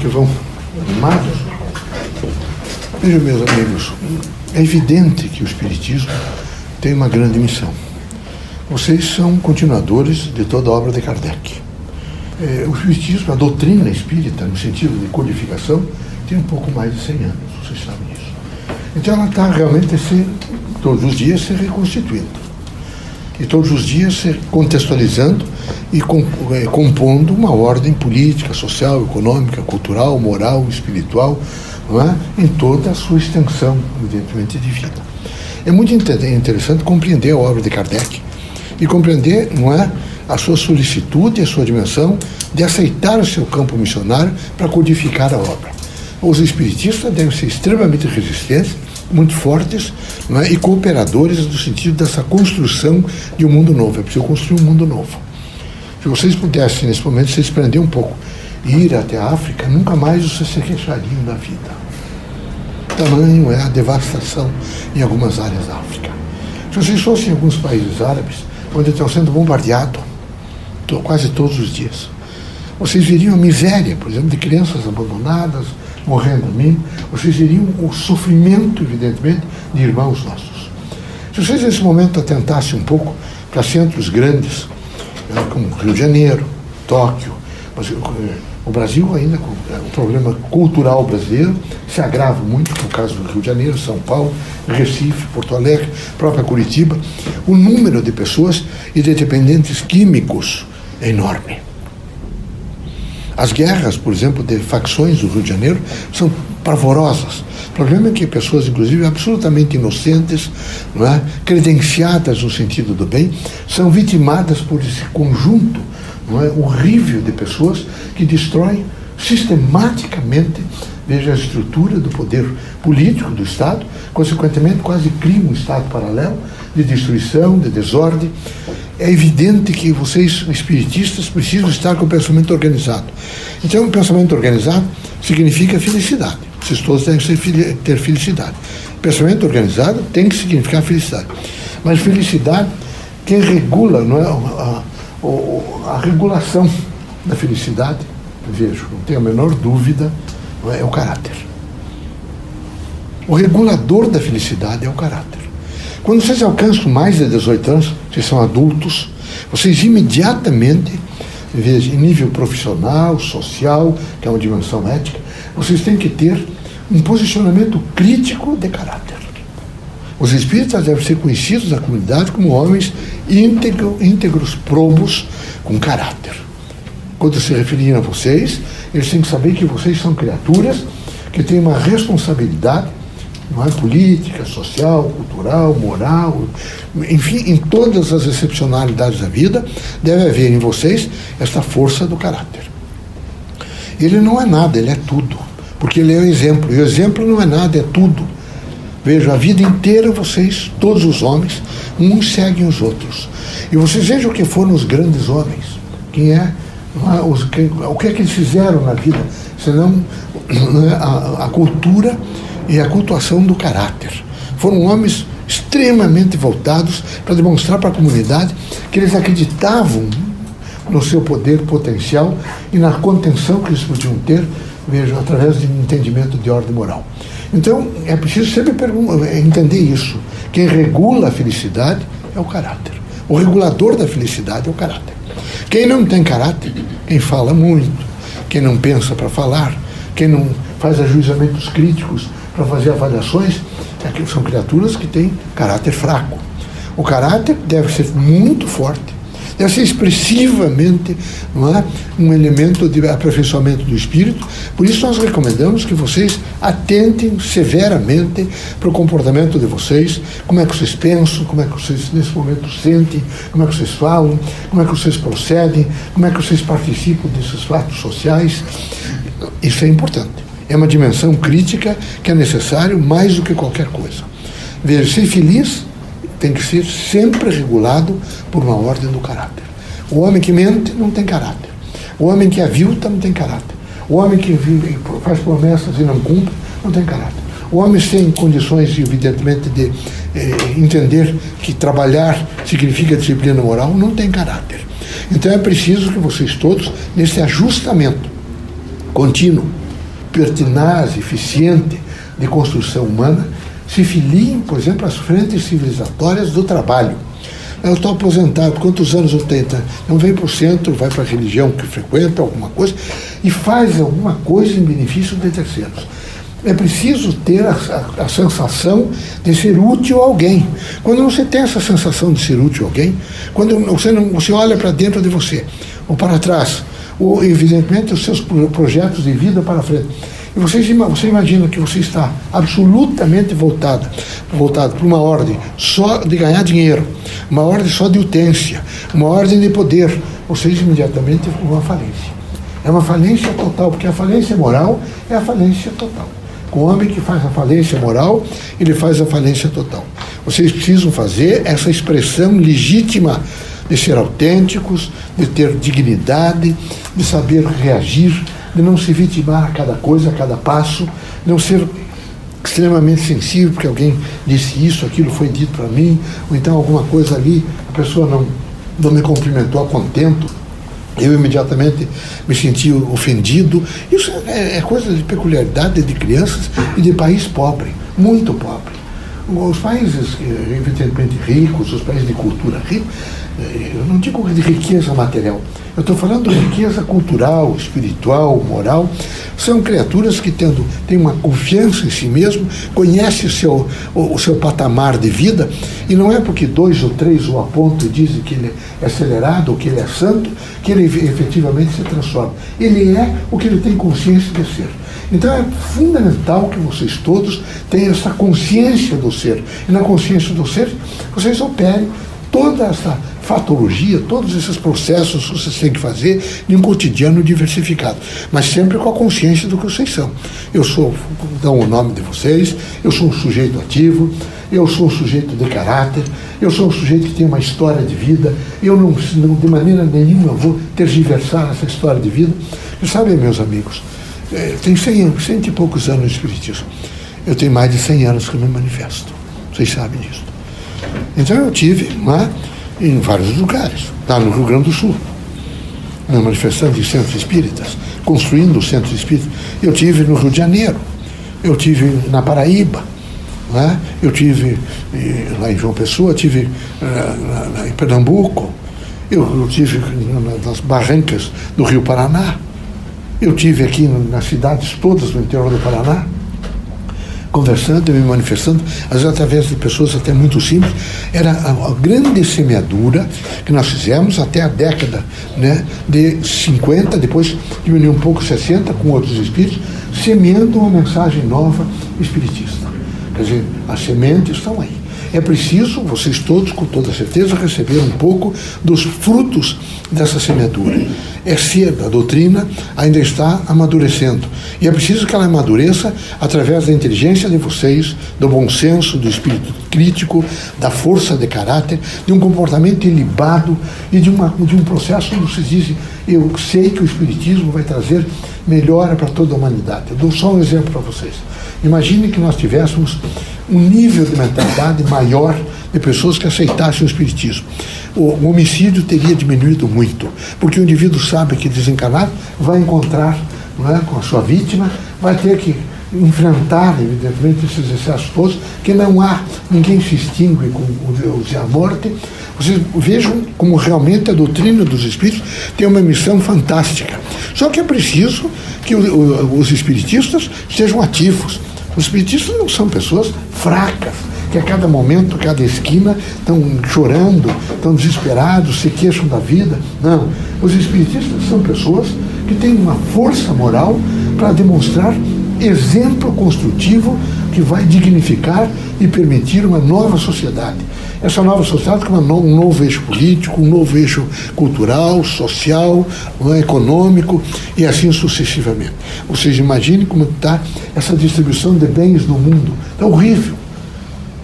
que vão animados. Vejam, meus amigos, é evidente que o Espiritismo tem uma grande missão. Vocês são continuadores de toda a obra de Kardec. É, o Espiritismo, a doutrina espírita, no sentido de codificação, tem um pouco mais de 100 anos, vocês sabem disso. Então ela está realmente se, todos os dias se reconstituindo. E todos os dias se contextualizando e é, compondo uma ordem política, social, econômica, cultural, moral, espiritual, é? em toda a sua extensão, evidentemente, de vida. É muito interessante compreender a obra de Kardec e compreender não é, a sua solicitude a sua dimensão de aceitar o seu campo missionário para codificar a obra. Os espiritistas devem ser extremamente resistentes, muito fortes é, e cooperadores no sentido dessa construção de um mundo novo. É preciso construir um mundo novo. Se vocês pudessem, nesse momento, se desprender um pouco e ir até a África, nunca mais vocês se queixariam da vida. Tamanho é a devastação em algumas áreas da África. Se vocês fossem em alguns países árabes, onde estão sendo bombardeados quase todos os dias, vocês viriam a miséria, por exemplo, de crianças abandonadas, morrendo a mim, vocês viriam o sofrimento, evidentemente, de irmãos nossos. Se vocês nesse momento atentassem um pouco para centros grandes, né, como Rio de Janeiro, Tóquio, o Brasil ainda, o problema cultural brasileiro se agrava muito, por caso do Rio de Janeiro, São Paulo, Recife, Porto Alegre, própria Curitiba. O número de pessoas e de dependentes químicos é enorme. As guerras, por exemplo, de facções do Rio de Janeiro são pavorosas. O problema é que pessoas, inclusive, absolutamente inocentes, não é? credenciadas no sentido do bem, são vitimadas por esse conjunto não é? horrível de pessoas que destroem sistematicamente veja a estrutura do poder político do Estado, consequentemente quase cria um Estado paralelo de destruição, de desordem. É evidente que vocês, espiritistas, precisam estar com o pensamento organizado. Então, o pensamento organizado significa felicidade. Vocês todos têm que ter felicidade. Pensamento organizado tem que significar felicidade. Mas felicidade, quem regula, não é a, a, a regulação da felicidade, vejo, não tenho a menor dúvida, é o caráter. O regulador da felicidade é o caráter. Quando vocês alcançam mais de 18 anos, vocês são adultos, vocês imediatamente, em nível profissional, social, que é uma dimensão ética, vocês têm que ter um posicionamento crítico de caráter. Os espíritas devem ser conhecidos na comunidade como homens íntegro, íntegros, probos, com caráter. Quando se referirem a vocês, eles têm que saber que vocês são criaturas que têm uma responsabilidade não é política, social, cultural, moral, enfim, em todas as excepcionalidades da vida, deve haver em vocês esta força do caráter. Ele não é nada, ele é tudo, porque ele é o exemplo, e o exemplo não é nada, é tudo. Veja, a vida inteira vocês, todos os homens, uns seguem os outros. E vocês vejam o que foram os grandes homens. Quem é os, o que é que eles fizeram na vida, senão né, a, a cultura e a cultuação do caráter. Foram homens extremamente voltados para demonstrar para a comunidade que eles acreditavam no seu poder potencial e na contenção que eles podiam ter, veja, através de um entendimento de ordem moral. Então, é preciso sempre entender isso. Quem regula a felicidade é o caráter. O regulador da felicidade é o caráter. Quem não tem caráter, quem fala muito, quem não pensa para falar, quem não faz ajuizamentos críticos para fazer avaliações, é são criaturas que têm caráter fraco. O caráter deve ser muito forte deve ser expressivamente é, um elemento de aperfeiçoamento do espírito. Por isso, nós recomendamos que vocês atentem severamente para o comportamento de vocês, como é que vocês pensam, como é que vocês nesse momento sentem, como é que vocês falam, como é que vocês procedem, como é que vocês participam desses fatos sociais. Isso é importante. É uma dimensão crítica que é necessário mais do que qualquer coisa. Veja, ser feliz tem que ser sempre regulado por uma ordem do caráter. O homem que mente não tem caráter. O homem que avilta não tem caráter. O homem que faz promessas e não cumpre não tem caráter. O homem sem condições, evidentemente, de eh, entender que trabalhar significa disciplina moral, não tem caráter. Então é preciso que vocês todos, nesse ajustamento contínuo, pertinaz, eficiente de construção humana, se filiem, por exemplo, às frentes civilizatórias do trabalho. Eu estou aposentado, quantos anos eu tenho? Não vem para o centro, vai para a religião que frequenta, alguma coisa, e faz alguma coisa em benefício de terceiros. É preciso ter a, a, a, sensação de ser útil a alguém. Quando você tem essa sensação de ser útil a alguém, quando você, não, você olha para dentro de você, ou para trás, ou evidentemente os seus projetos de vida para frente, e você, você imagina que você está absolutamente voltado, voltado para uma ordem só de ganhar dinheiro, uma ordem só de utência, uma ordem de poder, vocês imediatamente uma falência. É uma falência total, porque a falência moral é a falência total. O homem que faz a falência moral, ele faz a falência total. Vocês precisam fazer essa expressão legítima de ser autênticos, de ter dignidade, de saber reagir de não se vitimar a cada coisa, a cada passo, não ser extremamente sensível porque alguém disse isso, aquilo foi dito para mim, ou então alguma coisa ali, a pessoa não, não me cumprimentou a contento, eu imediatamente me senti ofendido. Isso é, é coisa de peculiaridade de crianças e de país pobre, muito pobre. Os países, evidentemente, ricos, os países de cultura rica, eh, eu não digo de riqueza material, eu estou falando de riqueza cultural, espiritual, moral. São criaturas que tendo, têm uma confiança em si mesmo, conhecem seu, o, o seu patamar de vida, e não é porque dois ou três o apontam e dizem que ele é acelerado ou que ele é santo, que ele efetivamente se transforma. Ele é o que ele tem consciência de ser. Então é fundamental que vocês todos tenham essa consciência do ser. E na consciência do ser, vocês operem toda essa fatologia, todos esses processos que vocês têm que fazer em um cotidiano diversificado, mas sempre com a consciência do que vocês são. Eu sou, dão o nome de vocês, eu sou um sujeito ativo, eu sou um sujeito de caráter, eu sou um sujeito que tem uma história de vida, eu não, não de maneira nenhuma vou tergiversar essa história de vida. E sabem, meus amigos, é, tenho 100, cento e poucos anos de Espiritismo. Eu tenho mais de 100 anos que me manifesto. Vocês sabem disso. Então eu tive lá em vários lugares, lá no Rio Grande do Sul, manifestando em centros espíritas, construindo centros espíritas. Eu tive no Rio de Janeiro, eu tive na Paraíba, né? eu tive eh, lá em João Pessoa, tive uh, em Pernambuco, eu, eu tive nas barrancas do Rio Paraná, eu tive aqui nas cidades todas do interior do Paraná conversando e me manifestando, às vezes através de pessoas até muito simples, era a, grande semeadura que nós fizemos até a década né, de 50, depois diminuiu um pouco 60 com outros espíritos, semeando uma mensagem nova espiritista. Quer dizer, as sementes estão aí. É preciso, vocês todos, com toda certeza, receber um pouco dos frutos dessa semeadura. É cedo, a doutrina ainda está amadurecendo. E é preciso que ela amadureça através da inteligência de vocês, do bom senso, do espírito crítico, da força de caráter, de um comportamento ilibado e de, uma, de um processo onde vocês dizem: eu sei que o Espiritismo vai trazer melhora para toda a humanidade. Eu dou só um exemplo para vocês. Imagine que nós tivéssemos um nível de mentalidade maior de pessoas que aceitassem o Espiritismo. O, homicídio teria diminuído muito, porque o indivíduo sabe que desencarnado vai encontrar é, com a sua vítima, vai ter que enfrentar, evidentemente, esses excessos todos, que não há, ninguém se extingue com o, a morte. Vocês vejam como realmente a doutrina dos espíritos tem uma missão fantástica. Só que é preciso que os espiritistas estejam ativos. Os espiritistas não são pessoas fracas, que a cada momento, cada esquina, estão chorando, estão desesperados, se queixam da vida. Não. Os espiritistas são pessoas que têm uma força moral para demonstrar exemplo construtivo que vai dignificar e permitir uma nova sociedade. Essa nova sociedade com um novo eixo político, um novo eixo cultural, social, é, econômico e assim sucessivamente. Vocês imaginem como está essa distribuição de bens no mundo. Está horrível.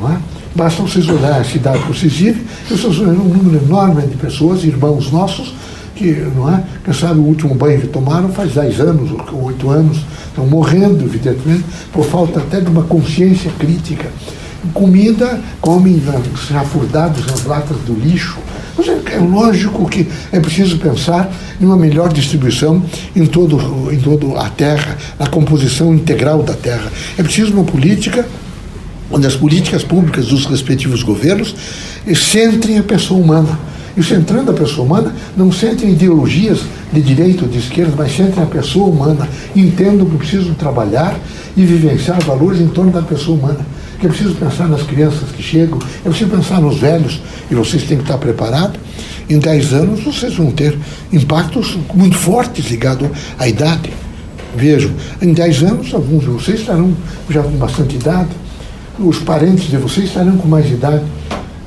Não é? Basta vocês olhar a cidade que vocês vivem, vocês um número enorme de pessoas, irmãos nossos, que, não é? Quem sabe o último banho que tomaram faz 10 anos ou 8 anos, estão morrendo, evidentemente, por falta até de uma consciência crítica. Comida, comem já furdados nas latas do lixo. É, é lógico que é preciso pensar em uma melhor distribuição em todo, em toda a terra, na composição integral da terra. É preciso uma política onde as políticas públicas dos respectivos governos centrem a pessoa humana. E centrando a pessoa humana, não centrem ideologias de direita ou de esquerda, mas centrem a pessoa humana. Entendam que precisam trabalhar e vivenciar valores em torno da pessoa humana que é preciso pensar nas crianças que chegam, é preciso pensar nos velhos, e vocês têm que estar preparados. Em 10 anos vocês vão ter impactos muito fortes ligados à idade. Vejam, em 10 anos alguns de vocês estarão já com bastante idade, os parentes de vocês estarão com mais idade.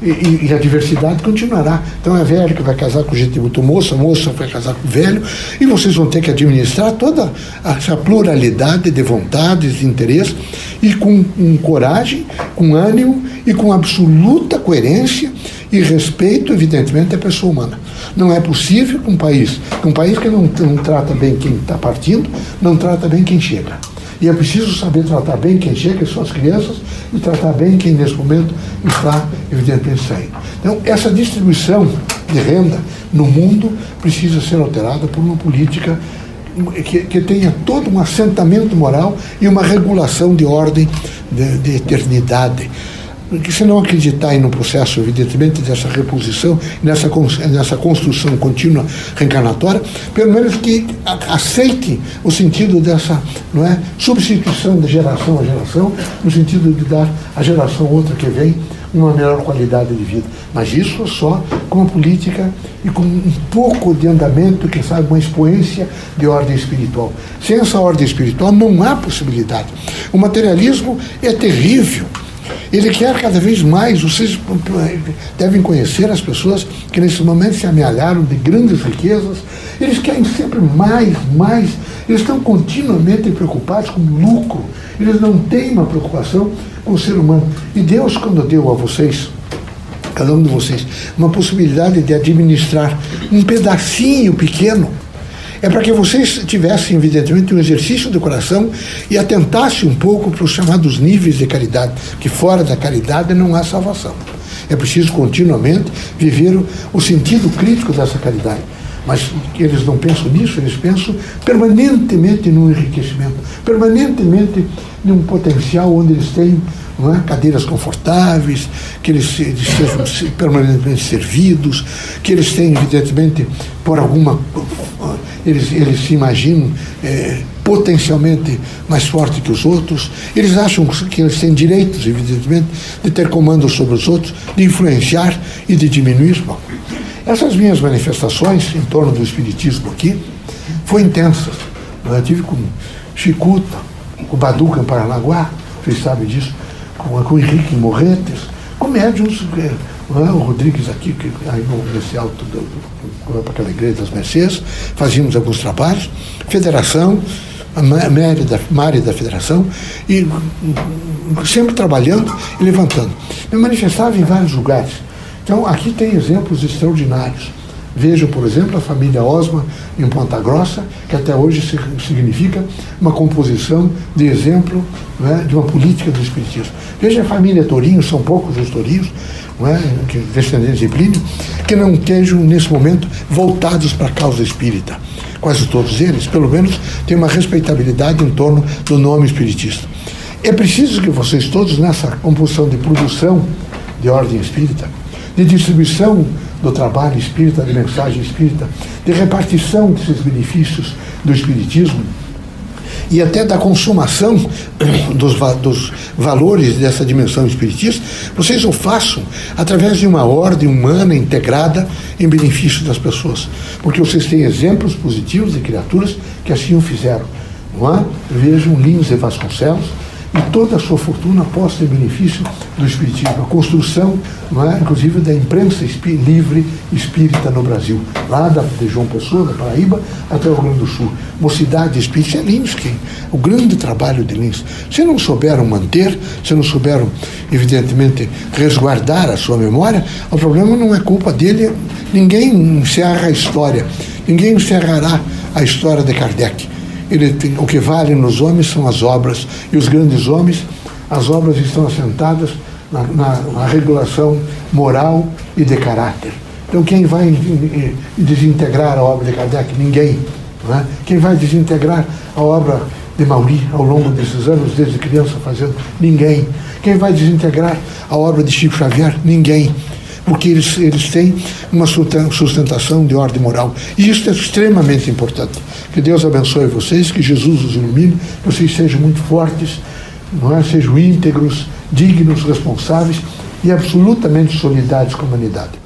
E, e, a diversidade continuará. Então é velho que vai casar com gente muito moça, moça vai casar com velho, e vocês vão ter que administrar toda essa pluralidade de vontades, de interesses, e com, com coragem, com ânimo e com absoluta coerência e respeito, evidentemente, à pessoa humana. Não é possível que um país, um país que não, não trata bem quem está partindo, não trata bem quem chega. E é preciso saber tratar bem quem chega, que são as crianças, e tratar bem quem nesse momento está, evidentemente, saindo. Então, essa distribuição de renda no mundo precisa ser alterada por uma política que, que tenha todo um assentamento moral e uma regulação de ordem de, de eternidade que se não acreditar no processo, evidentemente, dessa reposição, nessa, nessa construção contínua reencarnatória, pelo menos que aceite o sentido dessa não é, substituição de geração a geração, no sentido de dar à geração outra que vem uma melhor qualidade de vida. Mas isso só com uma política e com um pouco de andamento, quem sabe uma expoência de ordem espiritual. Sem essa ordem espiritual não há possibilidade. O materialismo é terrível. Ele quer cada vez mais, vocês devem conhecer as pessoas que nesse momento se amealharam de grandes riquezas, eles querem sempre mais, mais, eles estão continuamente preocupados com lucro, eles não têm uma preocupação com o ser humano. E Deus, quando deu a vocês, cada um de vocês, uma possibilidade de administrar um pedacinho pequeno é para que vocês tivessem, evidentemente, um exercício do coração e atentassem um pouco para os chamados níveis de caridade, que fora da caridade não há salvação. É preciso continuamente viver o, o sentido crítico dessa caridade. Mas eles não pensam nisso, eles pensam permanentemente no enriquecimento, permanentemente num potencial onde eles têm é? cadeiras confortáveis, que eles, sejam permanentemente servidos, que eles têm, evidentemente, por alguma eles, eles se imaginam é, potencialmente mais fortes que os outros, eles acham que eles têm direitos, evidentemente, de ter comando sobre os outros, de influenciar e de diminuir. Bom, essas minhas manifestações em torno do Espiritismo aqui foram intensas. Eu tive com Chicuta, com Baduca em Paranaguá, vocês sabem disso, com, com Henrique Morretes, com médiums, é, o Rodrigues aqui, que aí no, nesse alto para aquela igreja das Mercês, fazíamos alguns trabalhos, federação, a Mary da, da federação, e sempre trabalhando e levantando. Me manifestava em vários lugares. Então, aqui tem exemplos extraordinários. Vejam, por exemplo, a família Osma em Ponta Grossa, que até hoje significa uma composição de exemplo né, de uma política do Espiritismo. Veja a família Torinho, são poucos os Torinhos, é? descendentes de Plínio, que não estejam, nesse momento, voltados para a causa espírita. Quase todos eles, pelo menos, têm uma respeitabilidade em torno do nome espiritista. É preciso que vocês todos, nessa composição de produção de ordem espírita, de distribuição do trabalho espírita, de mensagem espírita, de repartição desses benefícios do espiritismo, e até da consumação dos, dos valores dessa dimensão espiritista, vocês o façam através de uma ordem humana integrada em benefício das pessoas. Porque vocês têm exemplos positivos de criaturas que assim o fizeram. Não é? Vejam Lins e Vasconcelos, e toda a sua fortuna posta em benefício do Espiritismo. A construção, é, inclusive, da imprensa espí livre espírita no Brasil, lá da, de João Pessoa, da Paraíba, até o Rio Grande do Sul. Mocidade espírita é Lins, quem? o grande trabalho de Lins. Se não souberam manter, se não souberam, evidentemente, resguardar a sua memória, o problema não é culpa dele. Ninguém encerra a história, ninguém encerrará a história de Kardec ele tem, o que vale nos homens são as obras. E os grandes homens, as obras estão assentadas na, na, na regulação moral e de caráter. Então, quem vai desintegrar a obra de Kardec? Ninguém. É? Quem vai desintegrar a obra de Mauri ao longo desses anos, desde criança fazendo? Ninguém. Quem vai desintegrar a obra de Chico Xavier? Ninguém. Porque eles, eles têm uma sustentação de ordem moral. E isso é extremamente importante. Que Deus abençoe vocês, que Jesus os ilumine, que vocês sejam muito fortes, não é? sejam íntegros, dignos, responsáveis e absolutamente solidários com a humanidade.